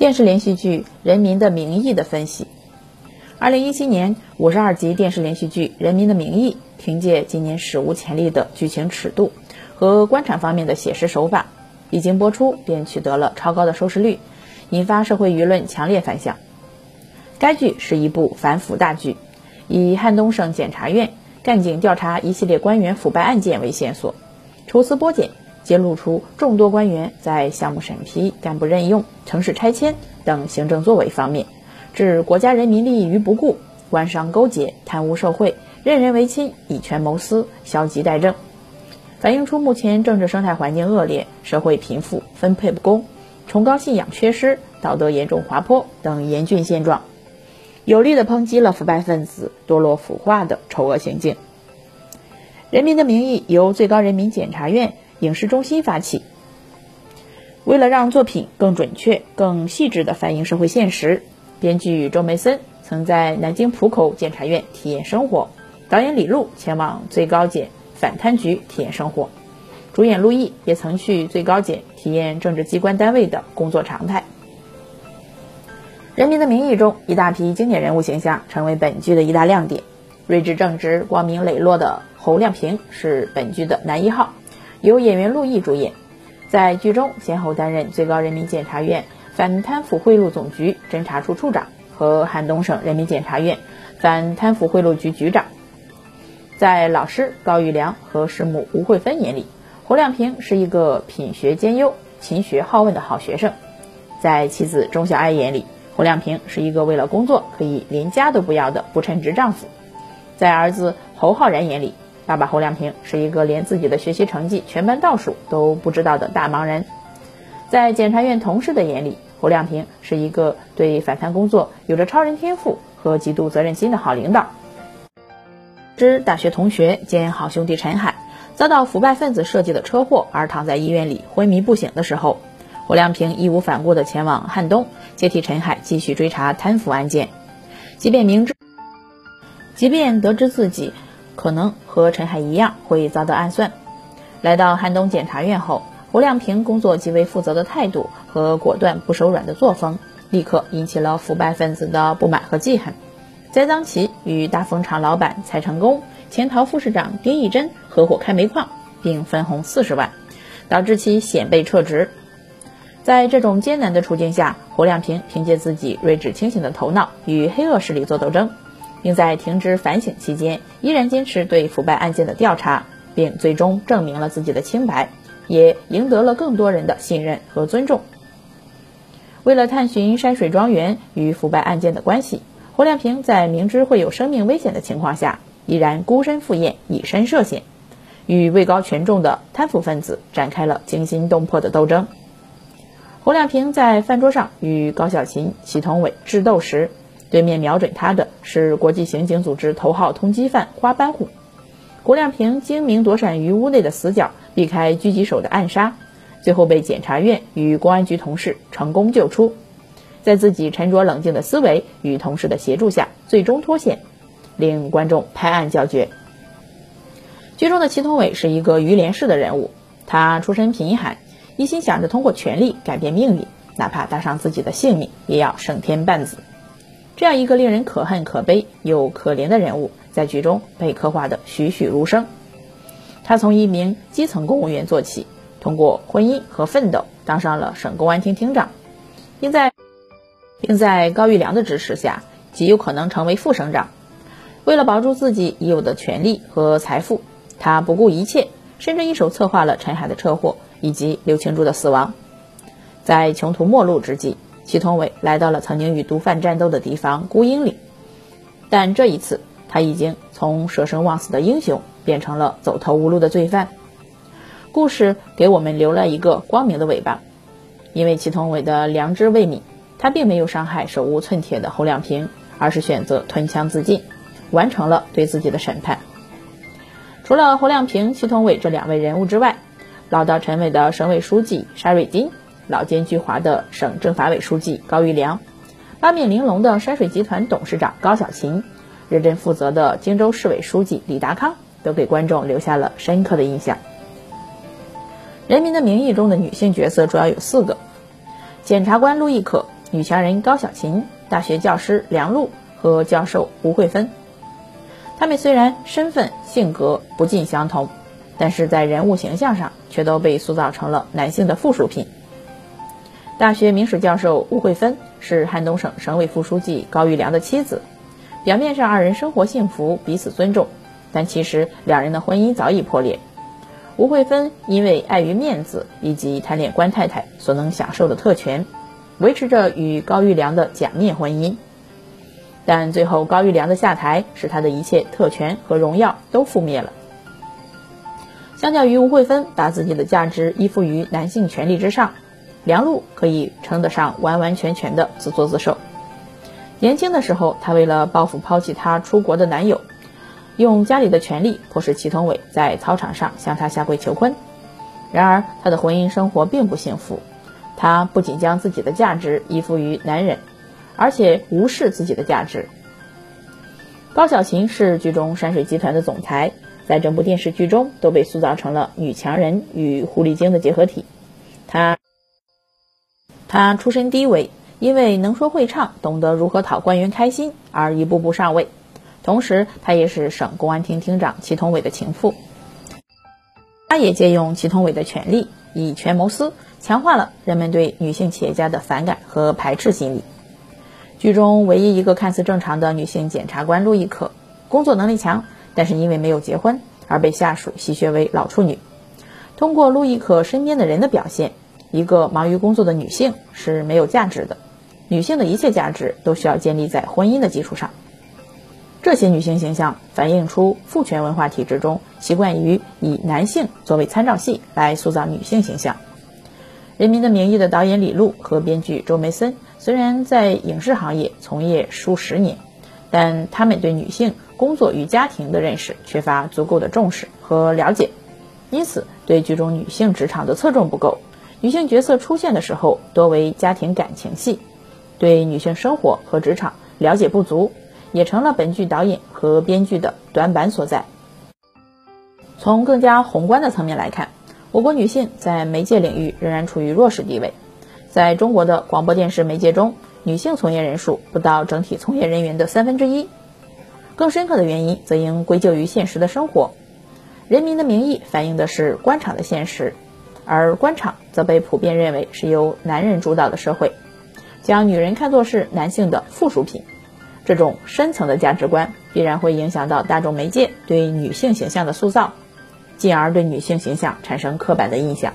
电视连续剧《人民的名义》的分析。二零一七年五十二集电视连续剧《人民的名义》，凭借今年史无前例的剧情尺度和官场方面的写实手法，一经播出便取得了超高的收视率，引发社会舆论强烈反响。该剧是一部反腐大剧，以汉东省检察院干警调查一系列官员腐败案件为线索，抽丝剥茧。揭露出众多官员在项目审批、干部任用、城市拆迁等行政作为方面，置国家人民利益于不顾，官商勾结、贪污受贿、任人唯亲、以权谋私、消极怠政，反映出目前政治生态环境恶劣、社会贫富分配不公、崇高信仰缺失、道德严重滑坡等严峻现状，有力地抨击了腐败分子堕落腐化的丑恶行径。《人民的名义》由最高人民检察院。影视中心发起，为了让作品更准确、更细致地反映社会现实，编剧周梅森曾在南京浦口检察院体验生活，导演李路前往最高检反贪局体验生活，主演陆毅也曾去最高检体验政治机关单位的工作常态。《人民的名义》中一大批经典人物形象成为本剧的一大亮点，睿智正直、光明磊落的侯亮平是本剧的男一号。由演员陆毅主演，在剧中先后担任最高人民检察院反贪腐贿赂总局侦查处处长和汉东省人民检察院反贪腐贿赂局局长。在老师高玉良和师母吴慧芬眼里，侯亮平是一个品学兼优、勤学好问的好学生；在妻子钟小爱眼里，侯亮平是一个为了工作可以连家都不要的不称职丈夫；在儿子侯浩然眼里，爸爸侯亮平是一个连自己的学习成绩全班倒数都不知道的大忙人，在检察院同事的眼里，侯亮平是一个对反贪工作有着超人天赋和极度责任心的好领导。之大学同学兼好兄弟陈海遭到腐败分子设计的车祸而躺在医院里昏迷不醒的时候，侯亮平义无反顾地前往汉东接替陈海继续追查贪腐案件，即便明知，即便得知自己。可能和陈海一样会遭到暗算。来到汉东检察院后，胡亮平工作极为负责的态度和果断不手软的作风，立刻引起了腐败分子的不满和记恨，栽赃其与大丰厂老板蔡成功、潜逃副市长丁义珍合伙开煤矿，并分红四十万，导致其险被撤职。在这种艰难的处境下，胡亮平凭借自己睿智清醒的头脑与黑恶势力做斗争。并在停职反省期间，依然坚持对腐败案件的调查，并最终证明了自己的清白，也赢得了更多人的信任和尊重。为了探寻山水庄园与腐败案件的关系，侯亮平在明知会有生命危险的情况下，依然孤身赴宴，以身涉险，与位高权重的贪腐分子展开了惊心动魄的斗争。侯亮平在饭桌上与高小琴、祁同伟智斗时。对面瞄准他的是国际刑警组织头号通缉犯花斑虎，胡亮平精明躲闪于屋内的死角，避开狙击手的暗杀，最后被检察院与公安局同事成功救出，在自己沉着冷静的思维与同事的协助下，最终脱险，令观众拍案叫绝。剧中的祁同伟是一个于连式的人物，他出身贫寒，一心想着通过权力改变命运，哪怕搭上自己的性命，也要胜天半子。这样一个令人可恨可悲又可怜的人物，在剧中被刻画的栩栩如生。他从一名基层公务员做起，通过婚姻和奋斗，当上了省公安厅厅长，并在并在高育良的支持下，极有可能成为副省长。为了保住自己已有的权利和财富，他不顾一切，甚至一手策划了陈海的车祸以及刘庆珠的死亡。在穷途末路之际。祁同伟来到了曾经与毒贩战斗的地方孤鹰岭，但这一次他已经从舍生忘死的英雄变成了走投无路的罪犯。故事给我们留了一个光明的尾巴，因为祁同伟的良知未泯，他并没有伤害手无寸铁的侯亮平，而是选择吞枪自尽，完成了对自己的审判。除了侯亮平、祁同伟这两位人物之外，老道沉稳的省委书记沙瑞金。老奸巨猾的省政法委书记高玉良，八面玲珑的山水集团董事长高小琴，认真负责的荆州市委书记李达康，都给观众留下了深刻的印象。《人民的名义》中的女性角色主要有四个：检察官陆亦可，女强人高小琴、大学教师梁璐和教授吴慧芬。她们虽然身份、性格不尽相同，但是在人物形象上却都被塑造成了男性的附属品。大学名史教授吴慧芬是汉东省省委副书记高育良的妻子，表面上二人生活幸福，彼此尊重，但其实两人的婚姻早已破裂。吴慧芬因为碍于面子以及贪恋官太太所能享受的特权，维持着与高育良的假面婚姻。但最后高育良的下台，使他的一切特权和荣耀都覆灭了。相较于吴慧芬把自己的价值依附于男性权利之上。梁璐可以称得上完完全全的自作自受。年轻的时候，她为了报复抛弃她出国的男友，用家里的权力迫使祁同伟在操场上向她下跪求婚。然而，她的婚姻生活并不幸福。她不仅将自己的价值依附于男人，而且无视自己的价值。高小琴是剧中山水集团的总裁，在整部电视剧中都被塑造成了女强人与狐狸精的结合体。她。他出身低微，因为能说会唱，懂得如何讨官员开心而一步步上位。同时，他也是省公安厅厅长祁同伟的情妇。他也借用祁同伟的权力，以权谋私，强化了人们对女性企业家的反感和排斥心理。剧中唯一一个看似正常的女性检察官陆亦可，工作能力强，但是因为没有结婚而被下属戏谑为老处女。通过陆亦可身边的人的表现。一个忙于工作的女性是没有价值的，女性的一切价值都需要建立在婚姻的基础上。这些女性形象反映出父权文化体制中习惯于以男性作为参照系来塑造女性形象。《人民的名义》的导演李路和编剧周梅森虽然在影视行业从业数十年，但他们对女性工作与家庭的认识缺乏足够的重视和了解，因此对剧中女性职场的侧重不够。女性角色出现的时候多为家庭感情戏，对女性生活和职场了解不足，也成了本剧导演和编剧的短板所在。从更加宏观的层面来看，我国女性在媒介领域仍然处于弱势地位。在中国的广播电视媒介中，女性从业人数不到整体从业人员的三分之一。更深刻的原因则应归咎于现实的生活。《人民的名义》反映的是官场的现实。而官场则被普遍认为是由男人主导的社会，将女人看作是男性的附属品，这种深层的价值观必然会影响到大众媒介对女性形象的塑造，进而对女性形象产生刻板的印象。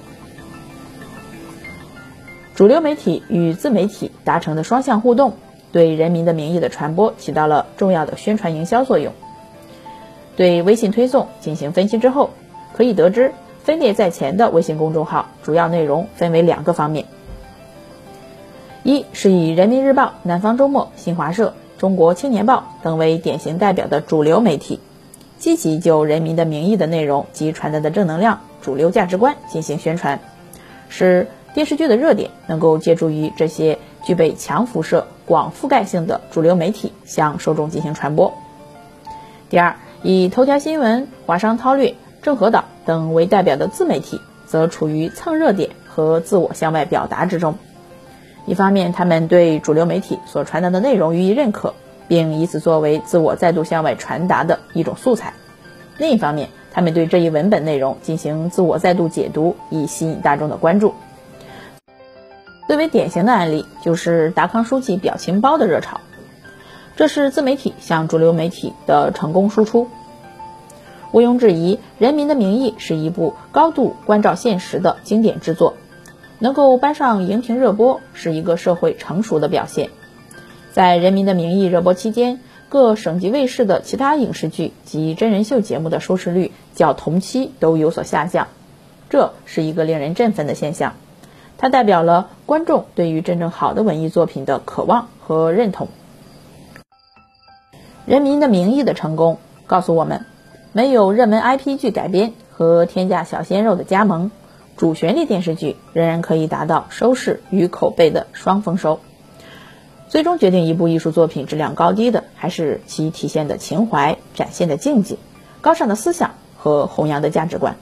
主流媒体与自媒体达成的双向互动，对《人民的名义》的传播起到了重要的宣传营销作用。对微信推送进行分析之后，可以得知。分列在前的微信公众号主要内容分为两个方面：一是以人民日报、南方周末、新华社、中国青年报等为典型代表的主流媒体，积极就人民的名义的内容及传达的正能量、主流价值观进行宣传，使电视剧的热点能够借助于这些具备强辐射、广覆盖性的主流媒体向受众进行传播。第二，以头条新闻、华商韬略。郑和岛等为代表的自媒体，则处于蹭热点和自我向外表达之中。一方面，他们对主流媒体所传达的内容予以认可，并以此作为自我再度向外传达的一种素材；另一方面，他们对这一文本内容进行自我再度解读，以吸引大众的关注。最为典型的案例就是达康书记表情包的热潮，这是自媒体向主流媒体的成功输出。毋庸置疑，《人民的名义》是一部高度关照现实的经典之作，能够搬上荧屏热播，是一个社会成熟的表现。在《人民的名义》热播期间，各省级卫视的其他影视剧及真人秀节目的收视率较同期都有所下降，这是一个令人振奋的现象。它代表了观众对于真正好的文艺作品的渴望和认同。《人民的名义》的成功告诉我们。没有热门 IP 剧改编和天价小鲜肉的加盟，主旋律电视剧仍然可以达到收视与口碑的双丰收。最终决定一部艺术作品质量高低的，还是其体现的情怀、展现的境界、高尚的思想和弘扬的价值观。